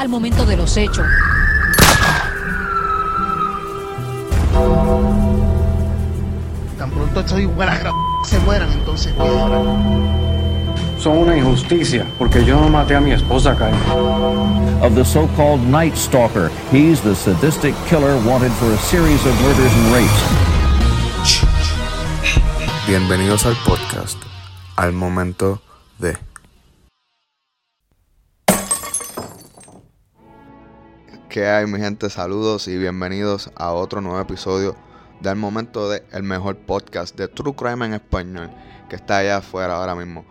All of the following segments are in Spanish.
al momento de los hechos. Tan pronto estos igual se mueran, entonces. Son una injusticia, porque yo no maté a mi esposa, Kyle. of the so-called Night Stalker. He's the sadistic killer wanted for a series of murders and rapes. Bienvenidos al podcast, al momento de... ¿Qué hay mi gente? Saludos y bienvenidos a otro nuevo episodio del momento de el mejor podcast de True Crime en español que está allá afuera ahora mismo.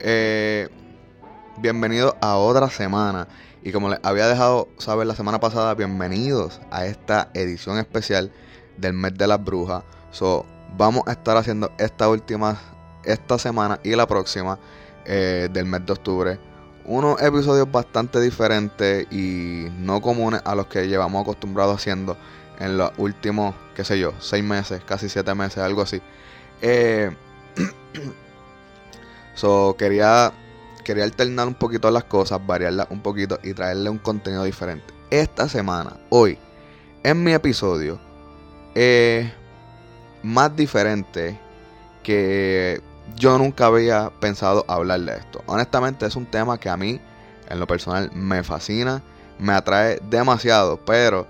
Eh, bienvenidos a otra semana y como les había dejado saber la semana pasada, bienvenidos a esta edición especial del mes de las brujas. So, vamos a estar haciendo esta última, esta semana y la próxima eh, del mes de octubre. Unos episodios bastante diferentes y no comunes a los que llevamos acostumbrados haciendo en los últimos, qué sé yo, seis meses, casi siete meses, algo así. Eh, so, quería, quería alternar un poquito las cosas, variarlas un poquito y traerle un contenido diferente. Esta semana, hoy, en mi episodio, es más diferente que yo nunca había pensado hablar de esto. Honestamente es un tema que a mí, en lo personal, me fascina, me atrae demasiado, pero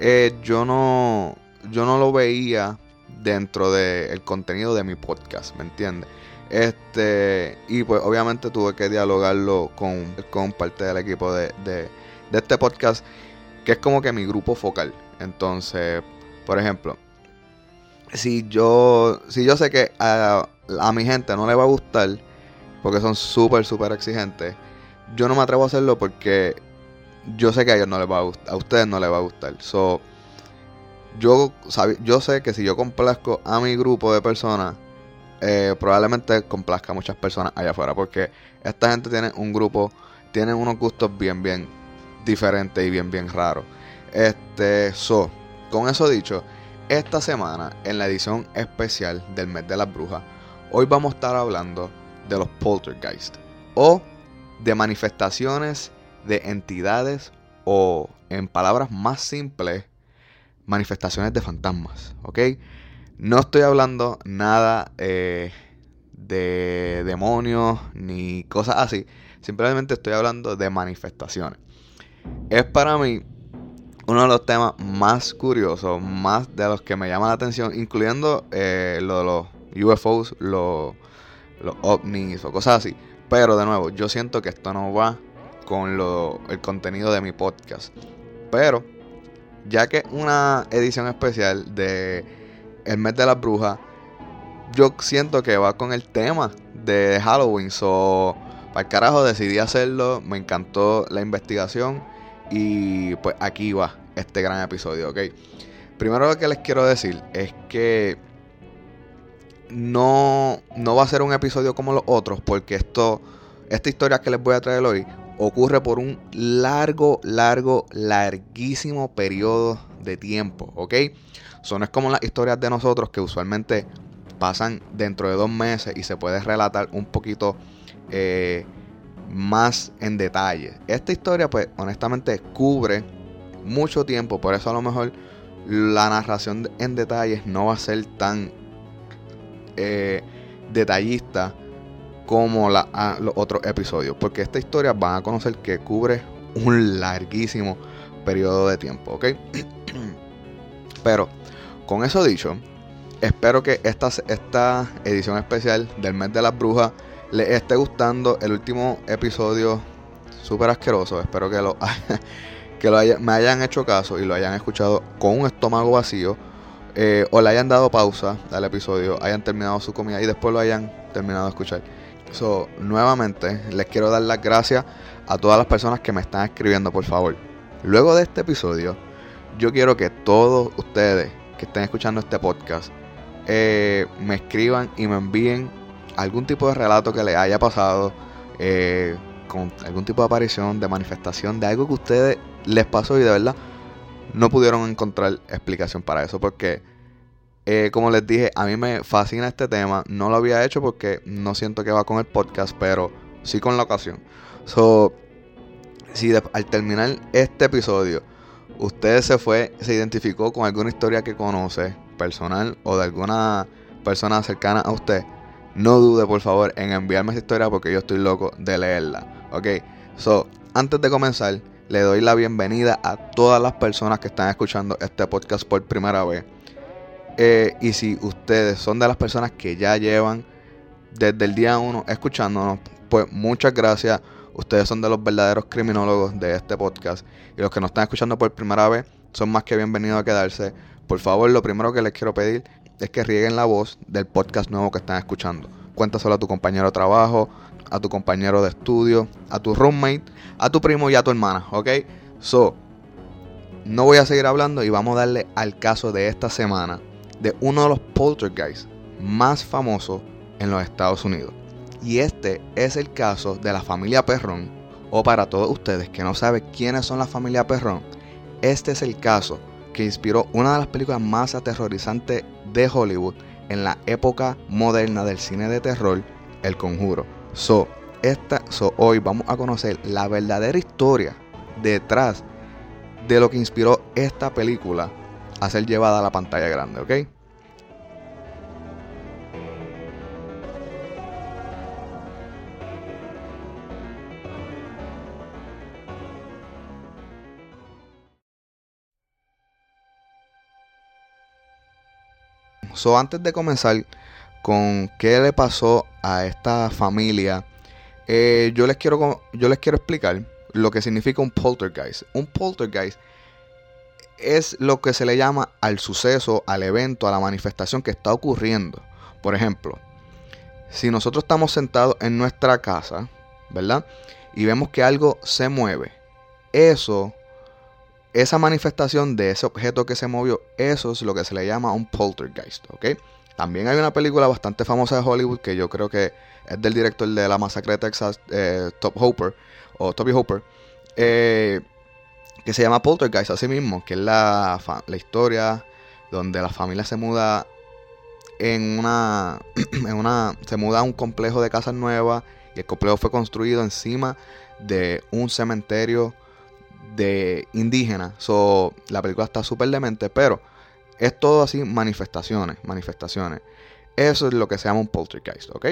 eh, yo no yo no lo veía dentro del contenido de mi podcast, ¿me entiendes? Este, y pues obviamente tuve que dialogarlo con, con parte del equipo de, de, de este podcast, que es como que mi grupo focal. Entonces, por ejemplo, si yo, si yo sé que a, a mi gente no le va a gustar, porque son súper, súper exigentes, yo no me atrevo a hacerlo porque yo sé que a ellos no les va a gustar, a ustedes no les va a gustar. So, yo, yo sé que si yo complazco a mi grupo de personas, eh, probablemente complazca a muchas personas allá afuera, porque esta gente tiene un grupo, tienen unos gustos bien, bien diferentes y bien, bien raros. Este, so, con eso dicho, esta semana, en la edición especial del mes de las brujas, hoy vamos a estar hablando de los poltergeist o de manifestaciones de entidades o, en palabras más simples, manifestaciones de fantasmas, ¿ok? No estoy hablando nada eh, de demonios ni cosas así, simplemente estoy hablando de manifestaciones. Es para mí uno de los temas más curiosos, más de los que me llama la atención, incluyendo eh, lo de los UFOs, los, los ovnis o cosas así. Pero de nuevo, yo siento que esto no va con lo, el contenido de mi podcast. Pero, ya que una edición especial de El mes de las brujas, yo siento que va con el tema de Halloween. So, para el carajo decidí hacerlo, me encantó la investigación y pues aquí va este gran episodio, ¿ok? Primero lo que les quiero decir es que no, no va a ser un episodio como los otros porque esto, esta historia que les voy a traer hoy ocurre por un largo, largo, larguísimo periodo de tiempo, ¿ok? Son es como las historias de nosotros que usualmente pasan dentro de dos meses y se puede relatar un poquito eh, más en detalle. Esta historia, pues, honestamente, cubre mucho tiempo, por eso a lo mejor la narración en detalles no va a ser tan eh, detallista como la, a los otros episodios, porque esta historia van a conocer que cubre un larguísimo periodo de tiempo, ¿ok? Pero, con eso dicho, espero que esta, esta edición especial del mes de las brujas les esté gustando el último episodio súper asqueroso. Espero que lo, que lo me hayan hecho caso y lo hayan escuchado con un estómago vacío. Eh, o le hayan dado pausa al episodio, hayan terminado su comida y después lo hayan terminado de escuchar. So, nuevamente, les quiero dar las gracias a todas las personas que me están escribiendo, por favor. Luego de este episodio, yo quiero que todos ustedes que estén escuchando este podcast eh, me escriban y me envíen algún tipo de relato que les haya pasado, eh, con algún tipo de aparición, de manifestación, de algo que ustedes les pasó y de verdad no pudieron encontrar explicación para eso. Porque, eh, como les dije, a mí me fascina este tema. No lo había hecho porque no siento que va con el podcast, pero sí con la ocasión. So, si al terminar este episodio usted se fue, se identificó con alguna historia que conoce, personal o de alguna persona cercana a usted, no dude por favor en enviarme esa historia porque yo estoy loco de leerla. Ok, so, antes de comenzar, le doy la bienvenida a todas las personas que están escuchando este podcast por primera vez. Eh, y si ustedes son de las personas que ya llevan desde el día 1 escuchándonos, pues muchas gracias. Ustedes son de los verdaderos criminólogos de este podcast. Y los que nos están escuchando por primera vez son más que bienvenidos a quedarse. Por favor, lo primero que les quiero pedir es que rieguen la voz del podcast nuevo que están escuchando. Cuéntaselo a tu compañero de trabajo, a tu compañero de estudio, a tu roommate, a tu primo y a tu hermana, ¿ok? So, no voy a seguir hablando y vamos a darle al caso de esta semana de uno de los poltergeists más famosos en los Estados Unidos. Y este es el caso de la familia Perrón. O para todos ustedes que no saben quiénes son la familia Perrón, este es el caso que inspiró una de las películas más aterrorizantes de Hollywood en la época moderna del cine de terror, El Conjuro. So, esta, so hoy vamos a conocer la verdadera historia detrás de lo que inspiró esta película a ser llevada a la pantalla grande, ¿ok? So, antes de comenzar con qué le pasó a esta familia, eh, yo, les quiero, yo les quiero explicar lo que significa un poltergeist. Un poltergeist es lo que se le llama al suceso, al evento, a la manifestación que está ocurriendo. Por ejemplo, si nosotros estamos sentados en nuestra casa, ¿verdad? Y vemos que algo se mueve, eso, esa manifestación de ese objeto que se movió, eso es lo que se le llama un poltergeist, ¿ok? También hay una película bastante famosa de Hollywood que yo creo que es del director de La Masacre de Texas, eh, Top Hopper, o Toby Hopper, eh, que se llama Poltergeist, así mismo, que es la, la historia donde la familia se muda en una, en una, se muda a un complejo de casas nuevas y el complejo fue construido encima de un cementerio de indígenas. So, la película está súper demente, pero es todo así manifestaciones, manifestaciones. Eso es lo que se llama un poltergeist, ¿ok?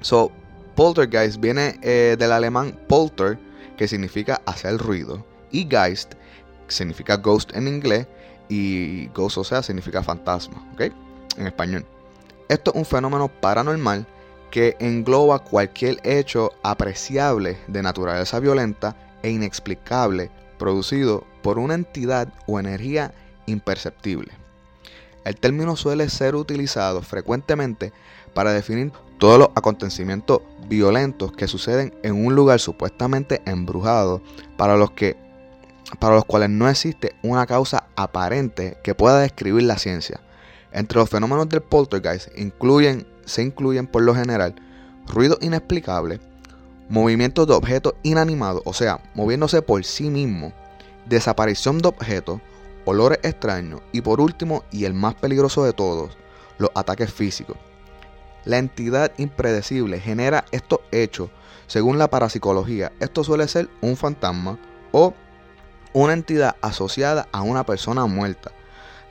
So, poltergeist viene eh, del alemán polter, que significa hacer ruido, y geist significa ghost en inglés, y ghost, o sea, significa fantasma, ¿ok? En español. Esto es un fenómeno paranormal que engloba cualquier hecho apreciable de naturaleza violenta e inexplicable producido por una entidad o energía imperceptible. El término suele ser utilizado frecuentemente para definir todos los acontecimientos violentos que suceden en un lugar supuestamente embrujado para los que para los cuales no existe una causa aparente que pueda describir la ciencia. Entre los fenómenos del poltergeist se incluyen por lo general ruidos inexplicables, movimientos de objetos inanimados, o sea, moviéndose por sí mismos, desaparición de objetos, olores extraños y por último, y el más peligroso de todos, los ataques físicos. La entidad impredecible genera estos hechos. Según la parapsicología, esto suele ser un fantasma o una entidad asociada a una persona muerta.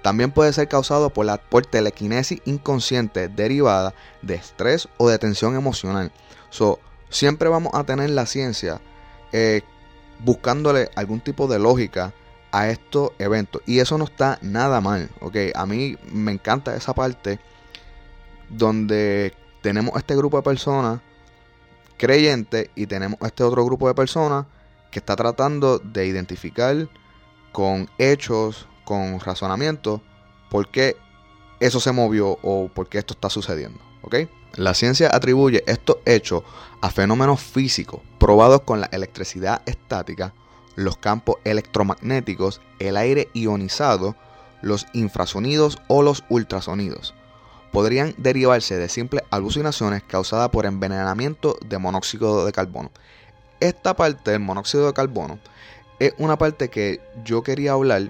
También puede ser causado por, la, por telequinesis inconsciente derivada de estrés o de tensión emocional. So, siempre vamos a tener la ciencia eh, buscándole algún tipo de lógica a estos eventos. Y eso no está nada mal. ¿ok? A mí me encanta esa parte donde tenemos este grupo de personas creyentes y tenemos este otro grupo de personas que está tratando de identificar con hechos, con razonamiento, por qué eso se movió o por qué esto está sucediendo. ¿ok? La ciencia atribuye estos hechos a fenómenos físicos probados con la electricidad estática, los campos electromagnéticos, el aire ionizado, los infrasonidos o los ultrasonidos. Podrían derivarse de simples alucinaciones causadas por envenenamiento de monóxido de carbono. Esta parte del monóxido de carbono es una parte que yo quería hablar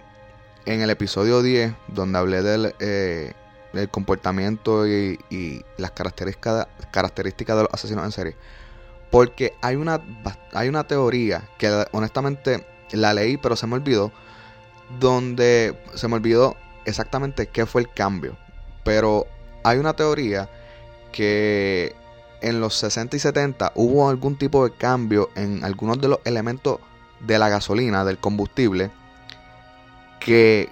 en el episodio 10, donde hablé del, eh, del comportamiento y, y las características, características de los asesinos en serie. Porque hay una, hay una teoría que honestamente la leí, pero se me olvidó. Donde se me olvidó exactamente qué fue el cambio. Pero hay una teoría que en los 60 y 70 hubo algún tipo de cambio en algunos de los elementos de la gasolina, del combustible, que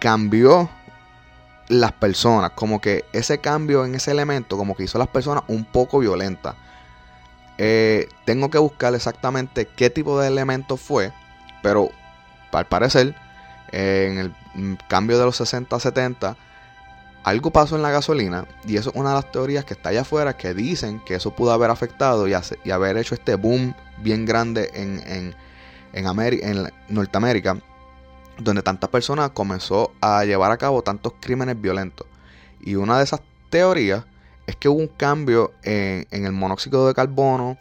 cambió las personas. Como que ese cambio en ese elemento, como que hizo a las personas un poco violentas. Eh, tengo que buscar exactamente qué tipo de elemento fue, pero al parecer, en el mm, cambio de los 60 a 70, algo pasó en la gasolina y eso es una de las teorías que está allá afuera que dicen que eso pudo haber afectado y, haber hecho este boom bien grande en, en, Norteamérica, donde tantas personas comenzó a llevar a cabo tantos crímenes violentos. Y una de esas teorías es que hubo un cambio en, en el monóxido de carbono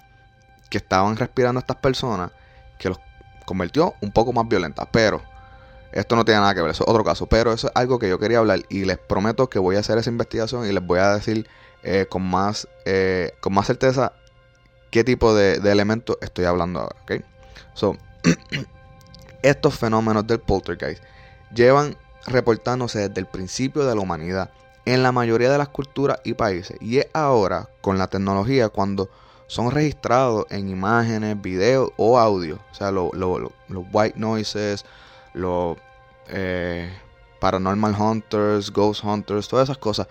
que estaban respirando estas personas que los convirtió un poco más violentas. Pero esto no tiene nada que ver, eso es otro caso. Pero eso es algo que yo quería hablar y les prometo que voy a hacer esa investigación y les voy a decir eh, con, más, eh, con más certeza qué tipo de, elementos estoy hablando ahora. ¿okay? Estos fenómenos del poltergeist llevan reportándose desde el principio de la humanidad en la mayoría de las culturas y países. Y es ahora, con la tecnología, cuando son registrados en imágenes, videos o audio. O sea, los white noises, los eh, paranormal hunters, ghost hunters, todas esas cosas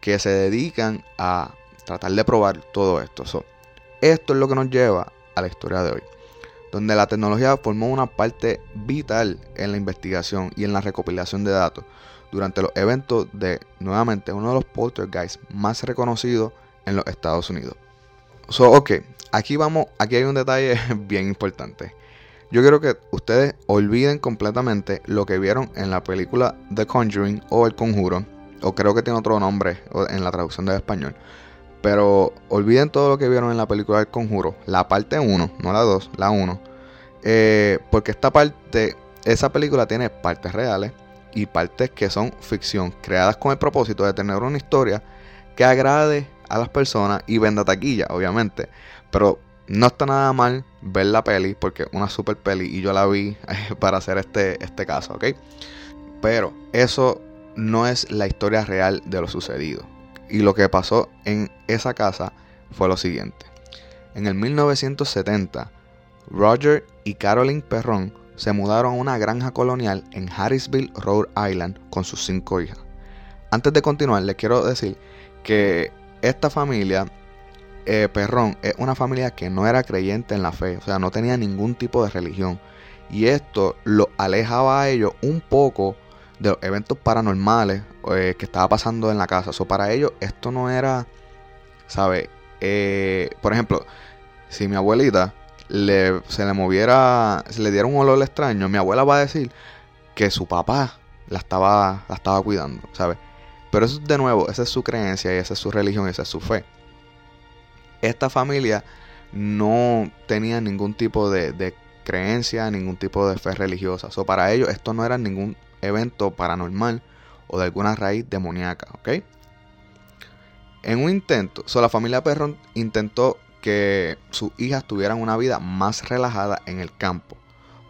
que se dedican a tratar de probar todo esto. esto es lo que nos lleva a la historia de hoy, donde la tecnología formó una parte vital en la investigación y en la recopilación de datos durante los eventos de, nuevamente, uno de los poltergeists más reconocidos en los Estados Unidos. So, ok, aquí vamos, aquí hay un detalle bien importante. Yo quiero que ustedes olviden completamente lo que vieron en la película The Conjuring o El Conjuro, o creo que tiene otro nombre en la traducción del español. Pero olviden todo lo que vieron en la película El Conjuro, la parte 1, no la 2, la 1. Eh, porque esta parte, esa película tiene partes reales y partes que son ficción, creadas con el propósito de tener una historia que agrade a las personas y venda taquilla, obviamente. Pero no está nada mal ver la peli, porque una super peli y yo la vi para hacer este, este caso, ¿ok? Pero eso no es la historia real de lo sucedido. Y lo que pasó en esa casa fue lo siguiente. En el 1970, Roger y Carolyn Perron se mudaron a una granja colonial en Harrisville, Rhode Island, con sus cinco hijas. Antes de continuar, les quiero decir que esta familia eh, Perrón es una familia que no era creyente en la fe, o sea, no tenía ningún tipo de religión. Y esto lo alejaba a ellos un poco de los eventos paranormales eh, que estaba pasando en la casa. O para ellos esto no era, ¿sabe? Eh, por ejemplo, si mi abuelita le, se le moviera, se le diera un olor extraño, mi abuela va a decir que su papá la estaba, la estaba cuidando, ¿sabe? Pero eso de nuevo, esa es su creencia y esa es su religión, esa es su fe esta familia no tenía ningún tipo de, creencia, ningún tipo de fe religiosa. So, para ellos esto no era ningún evento paranormal o de alguna raíz demoníaca, ¿ok? En un intento, so, la familia Perron intentó que sus hijas tuvieran una vida más relajada en el campo.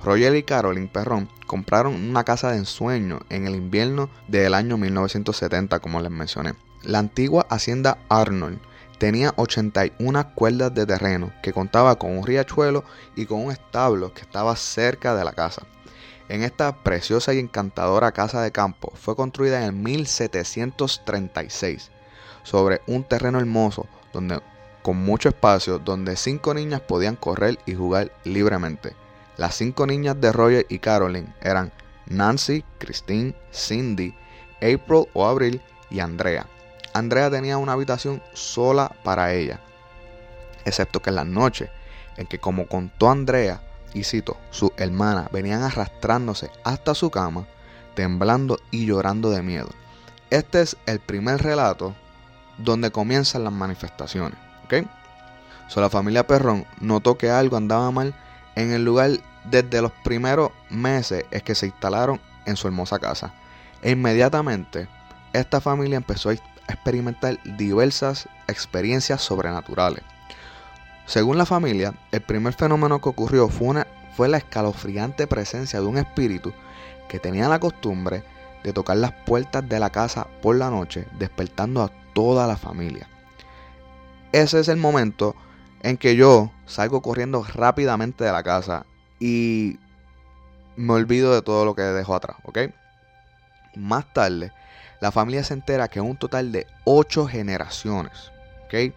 Roger y Carolyn Perron compraron una casa de ensueño en el invierno del año 1970, como les mencioné. La antigua hacienda Arnold tenía 81 cuerdas de terreno que contaba con un riachuelo y con un establo que estaba cerca de la casa. En esta preciosa y encantadora casa de campo fue construida en el 1736 sobre un terreno hermoso donde con mucho espacio donde cinco niñas podían correr y jugar libremente. Las cinco niñas de Roger y Caroline eran Nancy, Christine, Cindy, April o Abril y Andrea. Andrea tenía una habitación sola para ella, excepto que en las noches en que, como contó Andrea, y cito, su hermana venían arrastrándose hasta su cama, temblando y llorando de miedo. Este es el primer relato donde comienzan las manifestaciones. ¿ok? So, la familia Perrón notó que algo andaba mal en el lugar desde los primeros meses es que se instalaron en su hermosa casa. E inmediatamente esta familia empezó a experimentar diversas experiencias sobrenaturales. Según la familia, el primer fenómeno que ocurrió fue, una, fue la escalofriante presencia de un espíritu que tenía la costumbre de tocar las puertas de la casa por la noche, despertando a toda la familia. Ese es el momento en que yo salgo corriendo rápidamente de la casa y me olvido de todo lo que dejo atrás, ¿ok? Más tarde, la familia se entera que un total de 8 generaciones, ¿ok?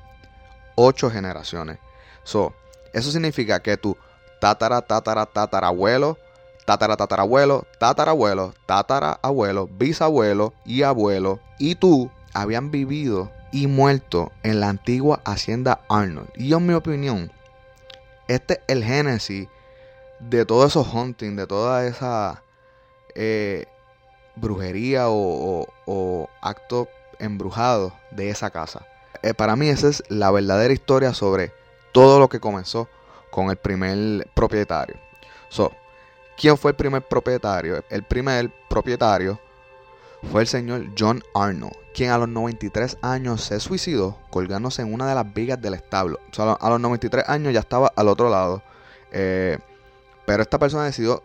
8 generaciones. So, eso significa que tu tatara, tatara, tatarabuelo, tatara, tatarabuelo, tatarabuelo, tatarabuelo, bisabuelo y abuelo y tú habían vivido y muerto en la antigua hacienda Arnold. Y en mi opinión, este es el génesis de todos esos hunting, de toda esa eh, brujería o, o, acto embrujado de esa casa. Eh, para mí esa es la verdadera historia sobre todo lo que comenzó con el primer propietario. So, ¿Quién fue el primer propietario? El primer propietario fue el señor John Arnold, quien a los 93 años se suicidó colgándose en una de las vigas del establo. O sea, a los 93 años ya estaba al otro lado. Eh, pero esta persona decidió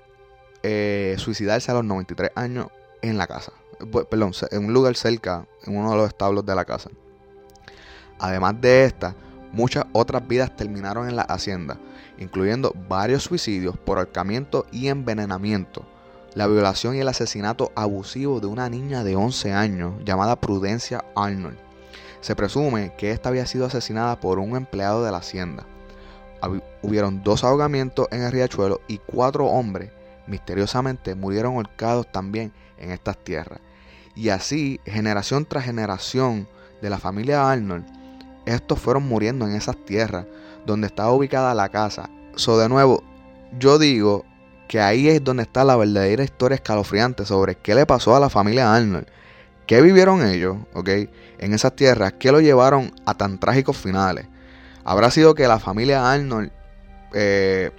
eh, suicidarse a los 93 años en la casa. Perdón, en un lugar cerca, en uno de los establos de la casa. Además de esta, muchas otras vidas terminaron en la hacienda, incluyendo varios suicidios por ahorcamiento y envenenamiento, la violación y el asesinato abusivo de una niña de 11 años llamada Prudencia Arnold. Se presume que esta había sido asesinada por un empleado de la hacienda. Hubieron dos ahogamientos en el riachuelo y cuatro hombres misteriosamente murieron ahorcados también en estas tierras. Y así, generación tras generación de la familia Arnold, estos fueron muriendo en esas tierras donde estaba ubicada la casa. So, de nuevo, yo digo que ahí es donde está la verdadera historia escalofriante sobre qué le pasó a la familia Arnold. ¿Qué vivieron ellos, ok? En esas tierras, ¿qué lo llevaron a tan trágicos finales? ¿Habrá sido que la familia Arnold eh,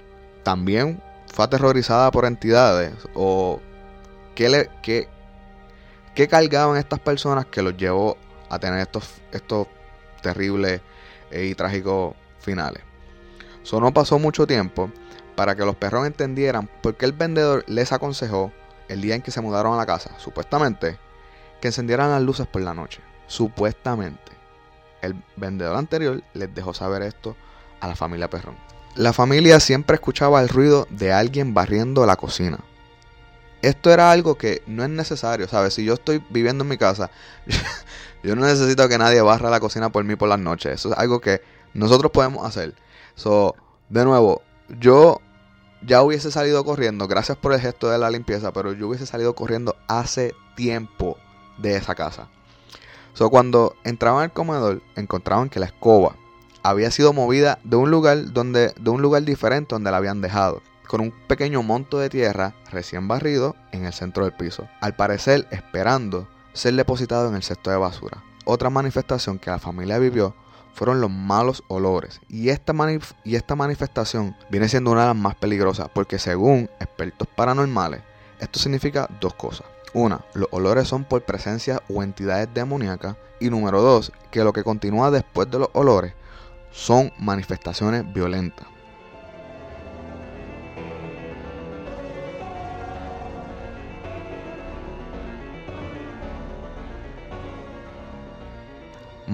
también fue aterrorizada por entidades? ¿O qué, le, qué, qué cargaban estas personas que los llevó a tener estos, estos terribles y trágicos finales? Eso no pasó mucho tiempo para que los perros entendieran por qué el vendedor les aconsejó el día en que se mudaron a la casa, supuestamente, que encendieran las luces por la noche. Supuestamente. El vendedor anterior les dejó saber esto a la familia Perrón. La familia siempre escuchaba el ruido de alguien barriendo la cocina. Esto era algo que no es necesario, ¿sabes? Si yo estoy viviendo en mi casa, yo no necesito que nadie barra la cocina por mí por las noches. Eso es algo que nosotros podemos hacer. So, de nuevo, yo ya hubiese salido corriendo, gracias por el gesto de la limpieza, pero yo hubiese salido corriendo hace tiempo de esa casa. So, cuando entraban al comedor, encontraban que la escoba había sido movida de un lugar donde de un lugar diferente donde la habían dejado, con un pequeño monto de tierra recién barrido en el centro del piso, al parecer esperando ser depositado en el cesto de basura. Otra manifestación que la familia vivió fueron los malos olores. Y esta, y esta manifestación viene siendo una de las más peligrosas porque según expertos paranormales, esto significa dos cosas. Una, los olores son por presencia o entidades demoníacas. Y número dos, que lo que continúa después de los olores son manifestaciones violentas.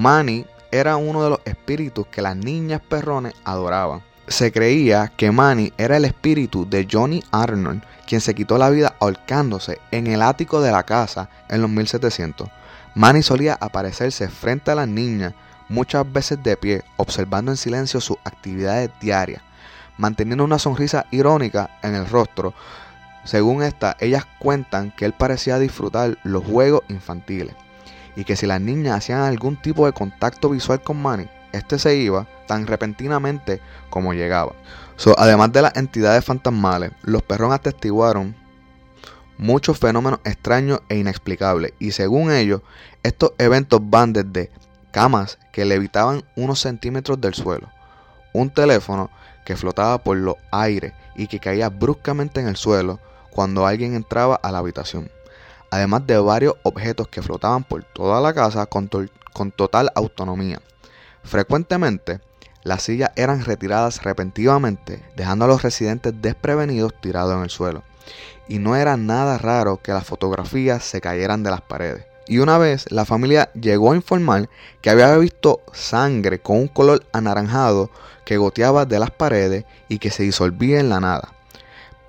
Manny era uno de los espíritus que las niñas perrones adoraban. Se creía que Manny era el espíritu de Johnny Arnold, quien se quitó la vida ahorcándose en el ático de la casa en los 1700. Manny solía aparecerse frente a las niñas, muchas veces de pie, observando en silencio sus actividades diarias, manteniendo una sonrisa irónica en el rostro. Según esta, ellas cuentan que él parecía disfrutar los juegos infantiles y que si las niñas hacían algún tipo de contacto visual con Manny, este se iba tan repentinamente como llegaba. además de las entidades fantasmales, los perros atestiguaron muchos fenómenos extraños e inexplicables y según ellos, estos eventos van desde camas que levitaban unos centímetros del suelo, un teléfono que flotaba por los aires y que caía bruscamente en el suelo cuando alguien entraba a la habitación además de varios objetos que flotaban por toda la casa con, total autonomía. Frecuentemente, las sillas eran retiradas repentinamente, dejando a los residentes desprevenidos tirados en el suelo. Y no era nada raro que las fotografías se cayeran de las paredes. Y una vez la familia llegó a informar que había visto sangre con un color anaranjado que goteaba de las paredes y que se disolvía en la nada.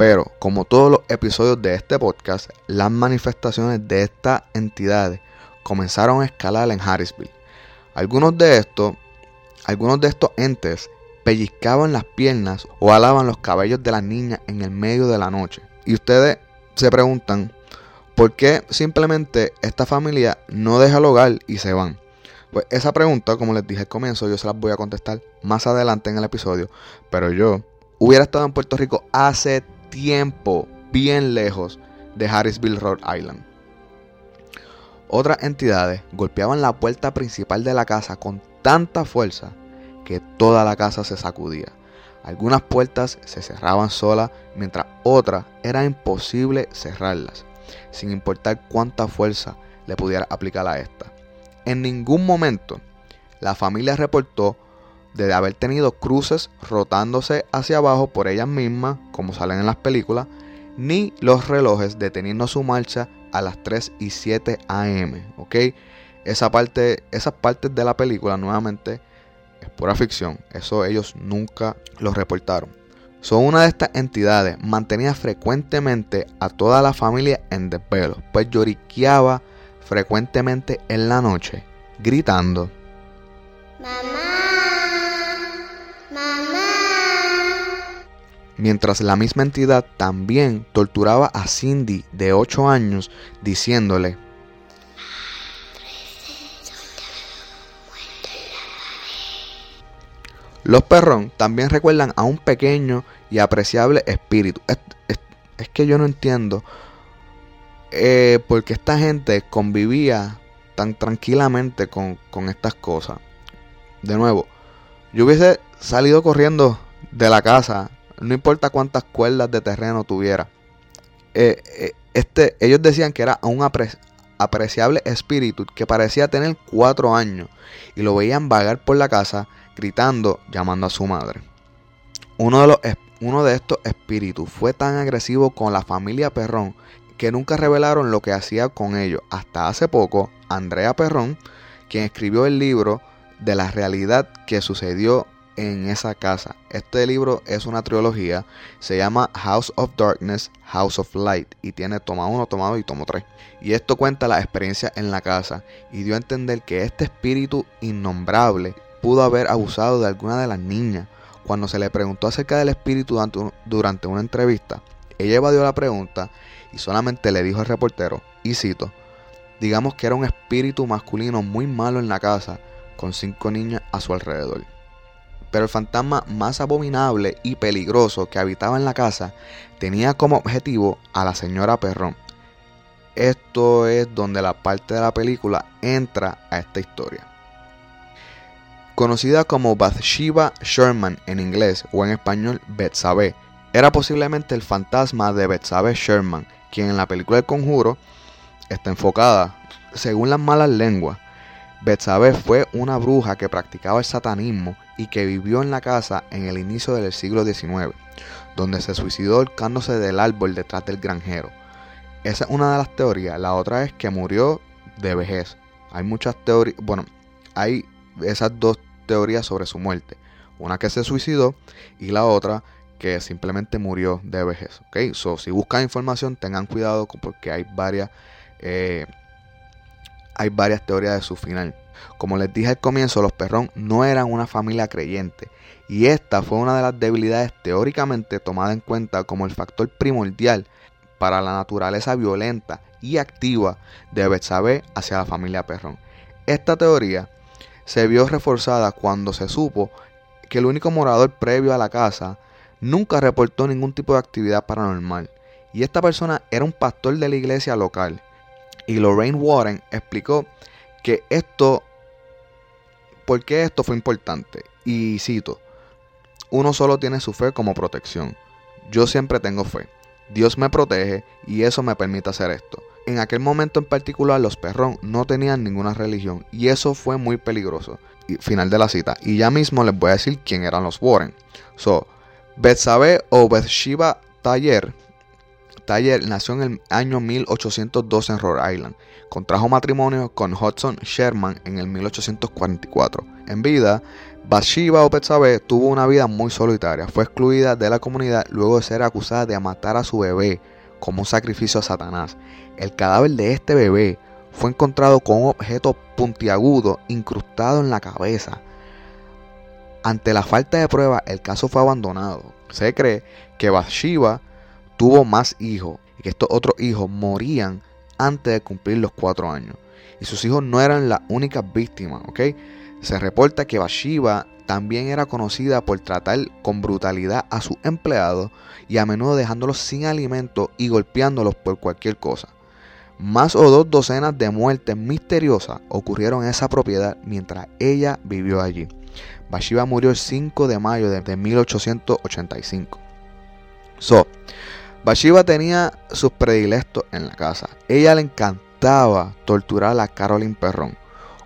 Pero, como todos los episodios de este podcast, las manifestaciones de estas entidades comenzaron a escalar en Harrisville. Algunos de estos algunos de estos entes pellizcaban las piernas o alaban los cabellos de las niñas en el medio de la noche. Y ustedes se preguntan, ¿por qué simplemente esta familia no deja el hogar y se van? Pues esa pregunta, como les dije al comienzo, yo se las voy a contestar más adelante en el episodio. Pero yo hubiera estado en Puerto Rico hace tiempo, bien lejos de Harrisville, Rhode Island. Otras entidades golpeaban la puerta principal de la casa con tanta fuerza que toda la casa se sacudía. Algunas puertas se cerraban solas, mientras otras era imposible cerrarlas, sin importar cuánta fuerza le pudiera aplicar a esta. En ningún momento la familia reportó de haber tenido cruces rotándose hacia abajo por ellas mismas, como salen en las películas, ni los relojes deteniendo su marcha a las 3 y 7 am. ¿ok? esa parte, esas partes de la película nuevamente es pura ficción. Eso ellos nunca lo reportaron. Son una de estas entidades mantenía frecuentemente a toda la familia en desvelo, pues lloriqueaba frecuentemente en la noche, gritando: ¡Mamá! Mientras la misma entidad también torturaba a Cindy de 8 años, diciéndole: Los perrón también recuerdan a un pequeño y apreciable espíritu. Es, que yo no entiendo eh, por qué esta gente convivía tan tranquilamente con, estas cosas. De nuevo, yo hubiese salido corriendo de la casa, no importa cuántas cuerdas de terreno tuviera. Eh, eh, este, ellos decían que era un apreciable espíritu que parecía tener cuatro años y lo veían vagar por la casa gritando, llamando a su madre. Uno de, los, uno de estos espíritus fue tan agresivo con la familia Perrón que nunca revelaron lo que hacía con ellos. Hasta hace poco, Andrea Perrón, quien escribió el libro de la realidad que sucedió en esa casa. Este libro es una trilogía, se llama House of Darkness, House of Light y tiene toma 1, toma 2 y toma 3. Y esto cuenta la experiencia en la casa y dio a entender que este espíritu innombrable pudo haber abusado de alguna de las niñas. Cuando se le preguntó acerca del espíritu durante una entrevista, ella evadió la pregunta y solamente le dijo al reportero, y cito, digamos que era un espíritu masculino muy malo en la casa, con cinco niñas a su alrededor. Pero el fantasma más abominable y peligroso que habitaba en la casa tenía como objetivo a la señora Perrón. Esto es donde la parte de la película entra a esta historia. Conocida como Bathsheba Sherman en inglés o en español Betsabe, era posiblemente el fantasma de Betsabe Sherman, quien en la película El Conjuro está enfocada, según las malas lenguas. Betsabe fue una bruja que practicaba el satanismo y que vivió en la casa en el inicio del siglo XIX, donde se suicidó holcándose del árbol detrás del granjero. Esa es una de las teorías. La otra es que murió de vejez. Hay muchas teorías, bueno, hay esas dos teorías sobre su muerte. Una que se suicidó y la otra que simplemente murió de vejez. ¿okay? So, si buscan información, tengan cuidado porque hay varias, eh, hay varias teorías de su final. Como les dije al comienzo, los Perrón no eran una familia creyente y esta fue una de las debilidades teóricamente tomada en cuenta como el factor primordial para la naturaleza violenta y activa de Betsabe hacia la familia Perrón. Esta teoría se vio reforzada cuando se supo que el único morador previo a la casa nunca reportó ningún tipo de actividad paranormal. Y esta persona era un pastor de la iglesia local. Y Lorraine Warren explicó que esto, por qué esto fue importante. Y cito, uno solo tiene su fe como protección. Yo siempre tengo fe. Dios me protege y eso me permite hacer esto. en aquel momento en particular los Perrón no tenían ninguna religión y eso fue muy peligroso. Y, final de la cita. Y ya mismo les voy a decir quién eran los Warren. So, Betsabe o Bathsheba Taller. Nació en el año 1812 en Rhode Island. Contrajo matrimonio con Hudson Sherman en el 1844. En vida, Bathsheba o Betsabe tuvo una vida muy solitaria. Fue excluida de la comunidad luego de ser acusada de matar a su bebé como un sacrificio a Satanás. El cadáver de este bebé fue encontrado con un objeto puntiagudo incrustado en la cabeza. Ante la falta de prueba, el caso fue abandonado. Se cree que Bathsheba tuvo más hijos y que estos otros hijos morían antes de cumplir los cuatro años. Y sus hijos no eran las únicas víctimas, ¿ok? Se reporta que Bathsheba también era conocida por tratar con brutalidad a sus empleados y a menudo dejándolos sin alimento y golpeándolos por cualquier cosa. Más o dos docenas de muertes misteriosas ocurrieron en esa propiedad mientras ella vivió allí. Bathsheba murió el 5 de mayo de 1885. So, Bathsheba tenía sus predilectos en la casa. Ella le encantaba torturar a Caroline Perrón.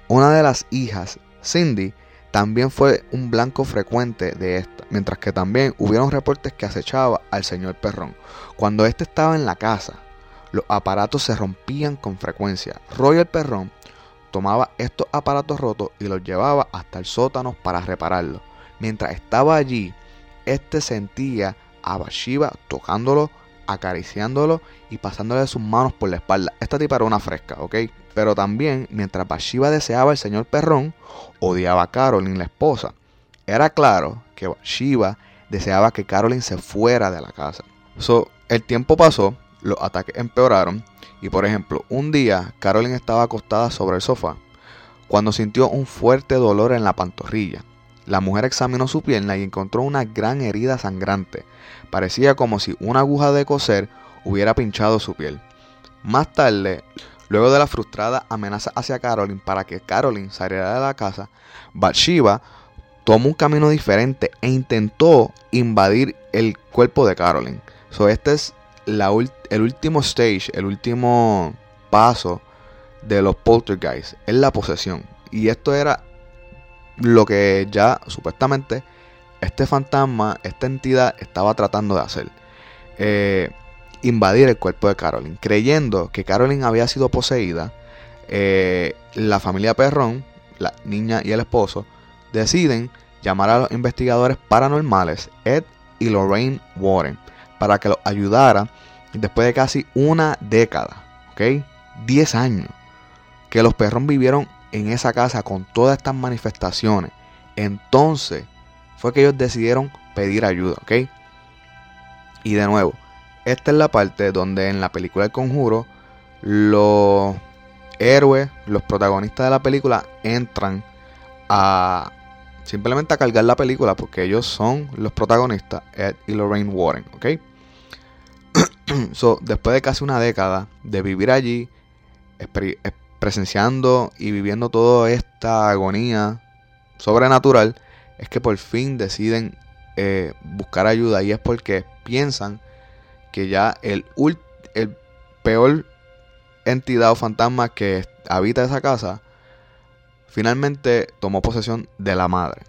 Una de las hijas, Cindy, también fue un blanco frecuente de esta, mientras que también hubieron reportes que acechaba al señor Perrón. Cuando éste estaba en la casa, los aparatos se rompían con frecuencia. Royal Perrón tomaba estos aparatos rotos y los llevaba hasta el sótano para repararlos. Mientras estaba allí, este sentía a Bathsheba tocándolo, acariciándolo y pasándole sus manos por la espalda. Esta tipa era una fresca, ¿ok? Pero también, mientras Bathsheba deseaba al señor Perrón, odiaba a Caroline, la esposa. Era claro que Bathsheba deseaba que Caroline se fuera de la casa. So, el tiempo pasó los ataques empeoraron y por ejemplo, un día Carolyn estaba acostada sobre el sofá cuando sintió un fuerte dolor en la pantorrilla. La mujer examinó su pierna y encontró una gran herida sangrante. Parecía como si una aguja de coser hubiera pinchado su piel. Más tarde, luego de la frustrada amenaza hacia Carolyn para que Carolyn saliera de la casa, Bathsheba tomó un camino diferente e intentó invadir el cuerpo de Carolyn. So, este es el último stage, el último paso de los poltergeists es la posesión. Y esto era lo que ya supuestamente este fantasma, esta entidad estaba tratando de hacer. Eh, invadir el cuerpo de Carolyn. Creyendo que Carolyn había sido poseída, eh, la familia Perrón, la niña y el esposo, deciden llamar a los investigadores paranormales Ed y Lorraine Warren para que los ayudara después de casi una década, ¿ok? 10 años que los perros vivieron en esa casa con todas estas manifestaciones. Entonces fue que ellos decidieron pedir ayuda, ¿ok? Y de nuevo, esta es la parte donde en la película El Conjuro los héroes, los protagonistas de la película entran a simplemente a cargar la película porque ellos son los protagonistas, Ed y Lorraine Warren, ¿ok? so, después de casi una década de vivir allí, presenciando y viviendo toda esta agonía sobrenatural, es que por fin deciden eh, buscar ayuda y es porque piensan que ya el, el peor entidad o fantasma que habita esa casa finalmente tomó posesión de la madre.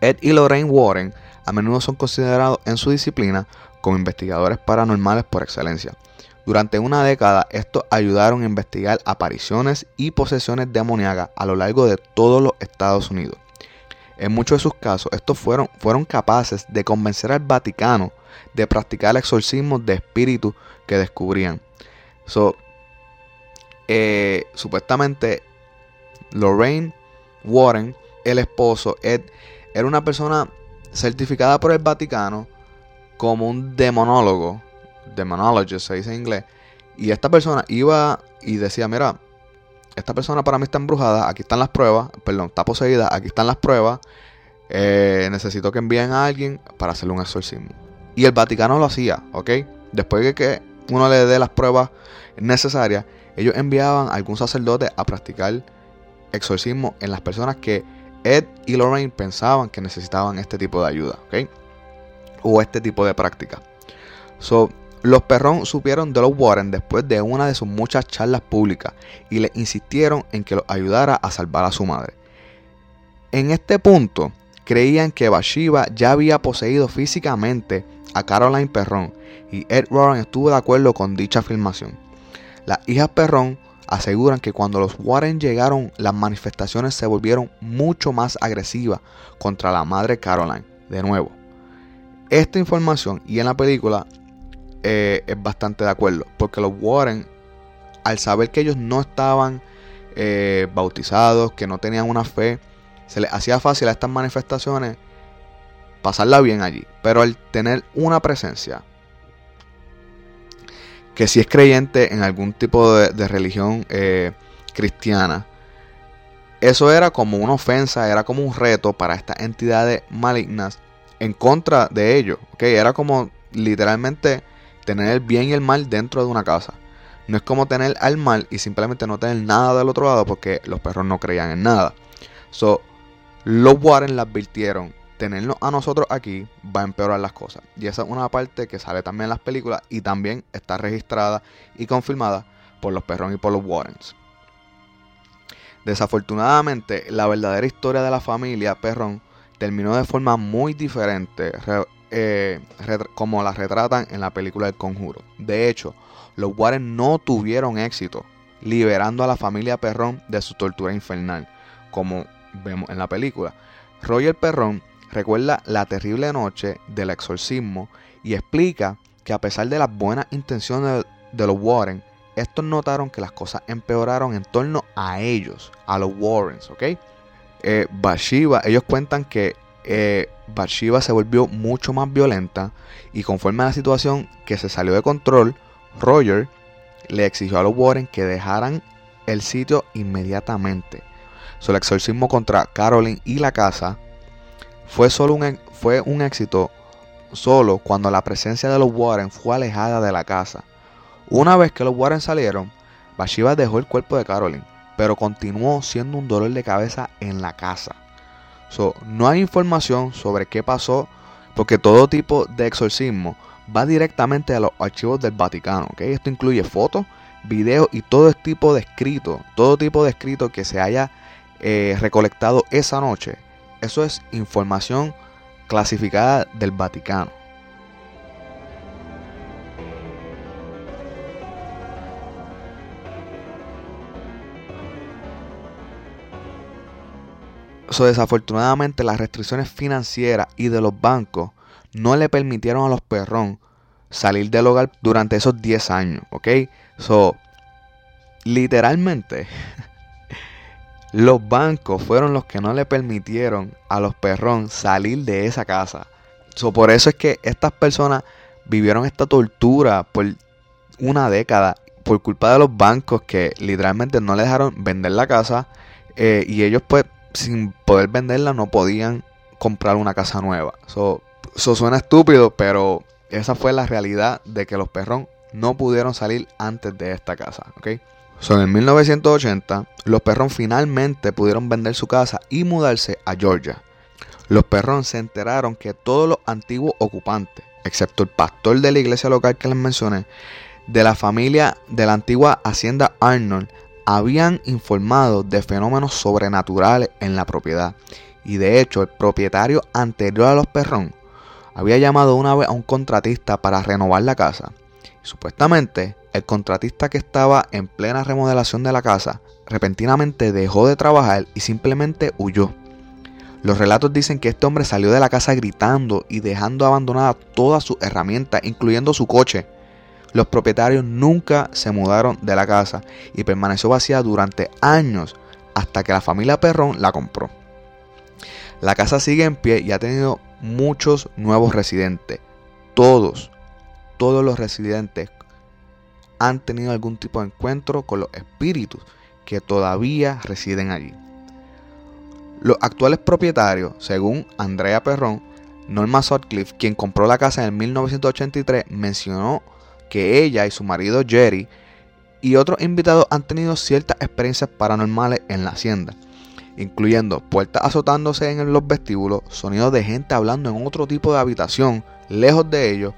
Ed y Lorraine Warren a menudo son considerados en su disciplina como investigadores paranormales por excelencia. Durante una década, estos ayudaron a investigar apariciones y posesiones demoníacas a lo largo de todos los Estados Unidos. En muchos de sus casos, estos fueron, fueron capaces de convencer al Vaticano de practicar exorcismos de espíritus que descubrían. Eh, supuestamente, Lorraine Warren, el esposo, Ed, era una persona certificada por el Vaticano como un demonólogo, demonologist se dice en inglés, y esta persona iba y decía, mira, esta persona para mí está embrujada, aquí están las pruebas, perdón, está poseída, aquí están las pruebas, eh, necesito que envíen a alguien para hacerle un exorcismo. Y el Vaticano lo hacía, ¿ok? Después de que uno le dé las pruebas necesarias, ellos enviaban a algún sacerdote a practicar exorcismo en las personas que Ed y Lorraine pensaban que necesitaban este tipo de ayuda, ¿ok? o este tipo de práctica. So, Los Perrón supieron de los Warren después de una de sus muchas charlas públicas y le insistieron en que los ayudara a salvar a su madre. En este punto, creían que Bathsheba ya había poseído físicamente a Caroline Perrón y Ed Warren estuvo de acuerdo con dicha afirmación. Las hijas Perrón aseguran que cuando los Warren llegaron, las manifestaciones se volvieron mucho más agresivas contra la madre Caroline. De nuevo, esta información y en la película eh, es bastante de acuerdo, porque los Warren, al saber que ellos no estaban eh, bautizados, que no tenían una fe, se les hacía fácil a estas manifestaciones pasarla bien allí. Pero al tener una presencia que si es creyente en algún tipo de, religión eh, cristiana, eso era como una ofensa, era como un reto para estas entidades malignas en contra de ellos. ¿okay? Era como literalmente tener el bien y el mal dentro de una casa. No es como tener al mal y simplemente no tener nada del otro lado porque los perros no creían en nada. So, los Warren le advirtieron, tenernos a nosotros aquí va a empeorar las cosas. Y esa es una parte que sale también en las películas y también está registrada y confirmada por los perros y por los Warrens. Desafortunadamente, la verdadera historia de la familia Perrón terminó de forma muy diferente eh, como la retratan en la película El Conjuro. De hecho, los Warren no tuvieron éxito liberando a la familia Perrón de su tortura infernal, como vemos en la película. Roger Perrón recuerda la terrible noche del exorcismo y explica que a pesar de las buenas intenciones de los Warren, estos notaron que las cosas empeoraron en torno a ellos, a los Warrens, ¿ok? Eh, ellos cuentan que eh, Bathsheba se volvió mucho más violenta y conforme a la situación que se salió de control, Roger le exigió a los Warren que dejaran el sitio inmediatamente. El exorcismo contra Caroline y la casa fue, solo un, fue un éxito solo cuando la presencia de los Warren fue alejada de la casa. Una vez que los Warren salieron, Bathsheba dejó el cuerpo de Caroline, pero continuó siendo un dolor de cabeza en la casa. No hay información sobre qué pasó, porque todo tipo de exorcismo va directamente a los archivos del Vaticano. Esto incluye fotos, videos y todo tipo de escrito, todo tipo de escrito que se haya eh, recolectado esa noche. Eso es información clasificada del Vaticano. Desafortunadamente las restricciones financieras y de los bancos no le permitieron a los perrón salir del hogar durante esos 10 años, ¿ok? So, literalmente, los bancos fueron los que no le permitieron a los perrón salir de esa casa. So, por eso es que estas personas vivieron esta tortura por una década por culpa de los bancos que literalmente no le dejaron vender la casa eh, y ellos pues sin poder venderla no podían comprar una casa nueva. Eso suena estúpido, pero esa fue la realidad de que los perrón no pudieron salir antes de esta casa. ¿okay? So, en 1980, los perrón finalmente pudieron vender su casa y mudarse a Georgia. Los perrón se enteraron que todos los antiguos ocupantes, excepto el pastor de la iglesia local que les mencioné, de la familia de la antigua hacienda Arnold, habían informado de fenómenos sobrenaturales en la propiedad. Y de hecho, el propietario anterior a los perrón había llamado una vez a un contratista para renovar la casa. Y supuestamente, el contratista que estaba en plena remodelación de la casa repentinamente dejó de trabajar y simplemente huyó. Los relatos dicen que este hombre salió de la casa gritando y dejando abandonada todas sus herramientas, incluyendo su coche. Los propietarios nunca se mudaron de la casa y permaneció vacía durante años hasta que la familia Perrón la compró. La casa sigue en pie y ha tenido muchos nuevos residentes. Todos, todos los residentes han tenido algún tipo de encuentro con los espíritus que todavía residen allí. Los actuales propietarios, según Andrea Perrón, Norma Sutcliffe, quien compró la casa en 1983, mencionó que ella y su marido Jerry y otros invitados han tenido ciertas experiencias paranormales en la hacienda, incluyendo puertas azotándose en los vestíbulos, sonidos de gente hablando en otro tipo de habitación, lejos de ellos,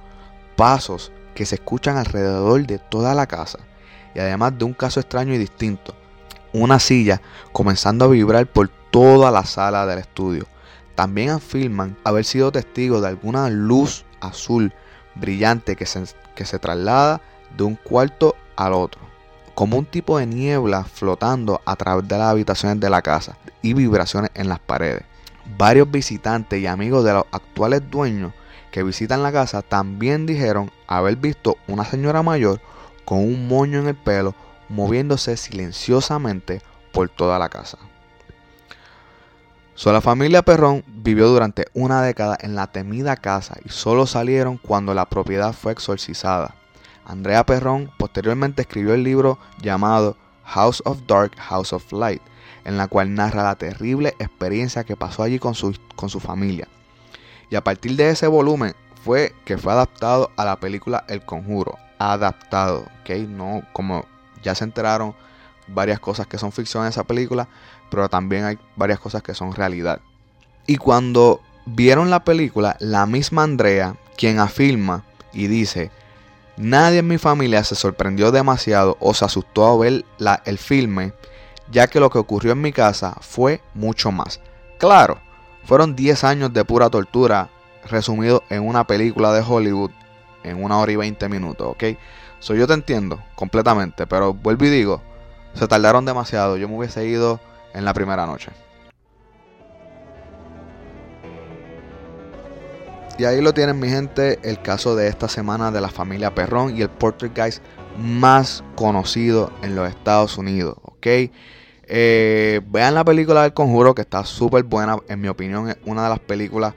pasos que se escuchan alrededor de toda la casa y además de un caso extraño y distinto, una silla comenzando a vibrar por toda la sala del estudio. También afirman haber sido testigos de alguna luz azul brillante que se, que se traslada de un cuarto al otro, como un tipo de niebla flotando a través de las habitaciones de la casa y vibraciones en las paredes. Varios visitantes y amigos de los actuales dueños que visitan la casa también dijeron haber visto una señora mayor con un moño en el pelo moviéndose silenciosamente por toda la casa. La familia Perrón vivió durante una década en la temida casa y solo salieron cuando la propiedad fue exorcizada. Andrea Perrón posteriormente escribió el libro llamado House of Dark, House of Light, en la cual narra la terrible experiencia que pasó allí con su, con su familia. Y a partir de ese volumen fue que fue adaptado a la película El Conjuro. Adaptado. No, como ya se enteraron varias cosas que son ficción en esa película, pero también hay varias cosas que son realidad. Y cuando vieron la película, la misma Andrea, quien afirma y dice, nadie en mi familia se sorprendió demasiado o se asustó a ver la, el filme, ya que lo que ocurrió en mi casa fue mucho más. Claro, fueron 10 años de pura tortura resumido en una película de Hollywood en una hora y 20 minutos, ¿ok? So, yo te entiendo completamente, pero vuelvo y digo, se tardaron demasiado. Yo me hubiese ido en la primera noche. Y ahí lo tienen mi gente, el caso de esta semana de la familia Perrón y el poltergeist más conocido en los Estados Unidos, ¿ok? Eh, vean la película del conjuro que está súper buena, en mi opinión es una de las películas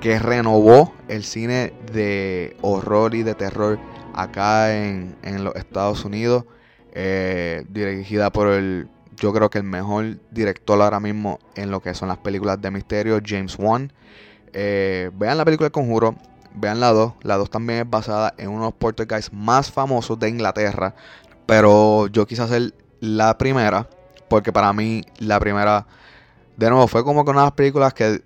que renovó el cine de horror y de terror acá en, los Estados Unidos, eh, dirigida por el, yo creo que el mejor director ahora mismo en lo que son las películas de misterio, James Wan. Eh, vean la película El Conjuro, vean la 2. La 2 también es basada en uno de los poltergeists más famosos de Inglaterra, pero yo quise hacer la primera, porque para mí la primera, de nuevo, fue como que una de las películas que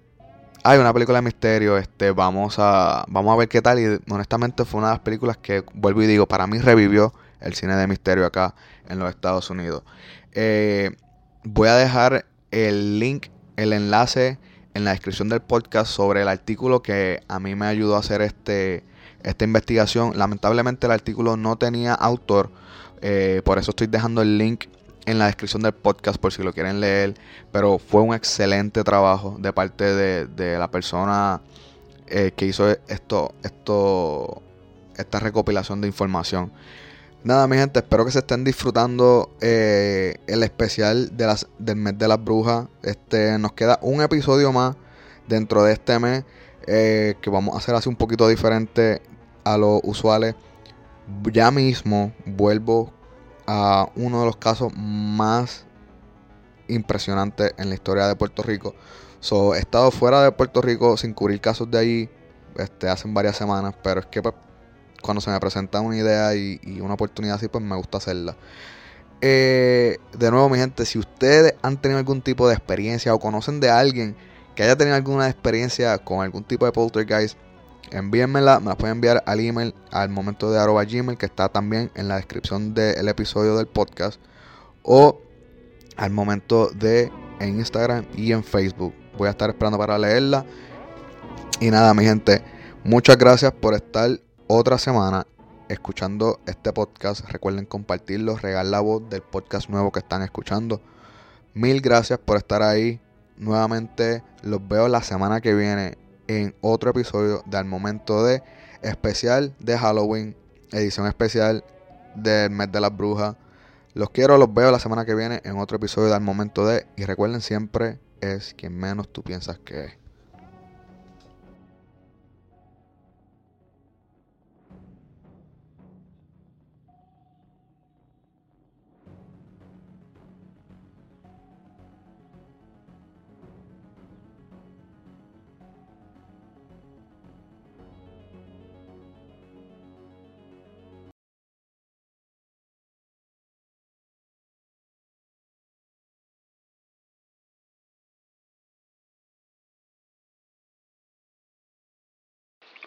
hay una película de misterio, este, vamos a, vamos a ver qué tal. Y honestamente fue una de las películas que, vuelvo y digo, para mí revivió el cine de misterio acá en los Estados Unidos. Eh, voy a dejar el link, el enlace en la descripción del podcast sobre el artículo que a mí me ayudó a hacer este, esta investigación. Lamentablemente el artículo no tenía autor, eh, por eso estoy dejando el link en la descripción del podcast por si lo quieren leer. Pero fue un excelente trabajo de parte de, la persona eh, que hizo esto, esto, esta recopilación de información. Nada, mi gente, espero que se estén disfrutando eh, el especial de las, del mes de las brujas. Este, nos queda un episodio más dentro de este mes eh, que vamos a hacer así un poquito diferente a lo usuales. Ya mismo vuelvo a uno de los casos más impresionantes en la historia de Puerto Rico. So, he estado fuera de Puerto Rico sin cubrir casos de allí este, hace varias semanas, pero es que pues, cuando se me presenta una idea y, una oportunidad así, pues me gusta hacerla. Eh, de nuevo, mi gente, si ustedes han tenido algún tipo de experiencia o conocen de alguien que haya tenido alguna experiencia con algún tipo de poltergeist, envíenmela, me la pueden enviar al email al momento de arroba gmail que está también en la descripción del episodio del podcast o al momento de en Instagram y en Facebook. Voy a estar esperando para leerla. Y nada, mi gente, muchas gracias por estar otra semana escuchando este podcast. Recuerden compartirlo, regalar la voz del podcast nuevo que están escuchando. Mil gracias por estar ahí. Nuevamente los veo la semana que viene en otro episodio del momento de especial de Halloween, edición especial del mes de las brujas. Los quiero, los veo la semana que viene en otro episodio del momento de. Y recuerden siempre, es quien menos tú piensas que es.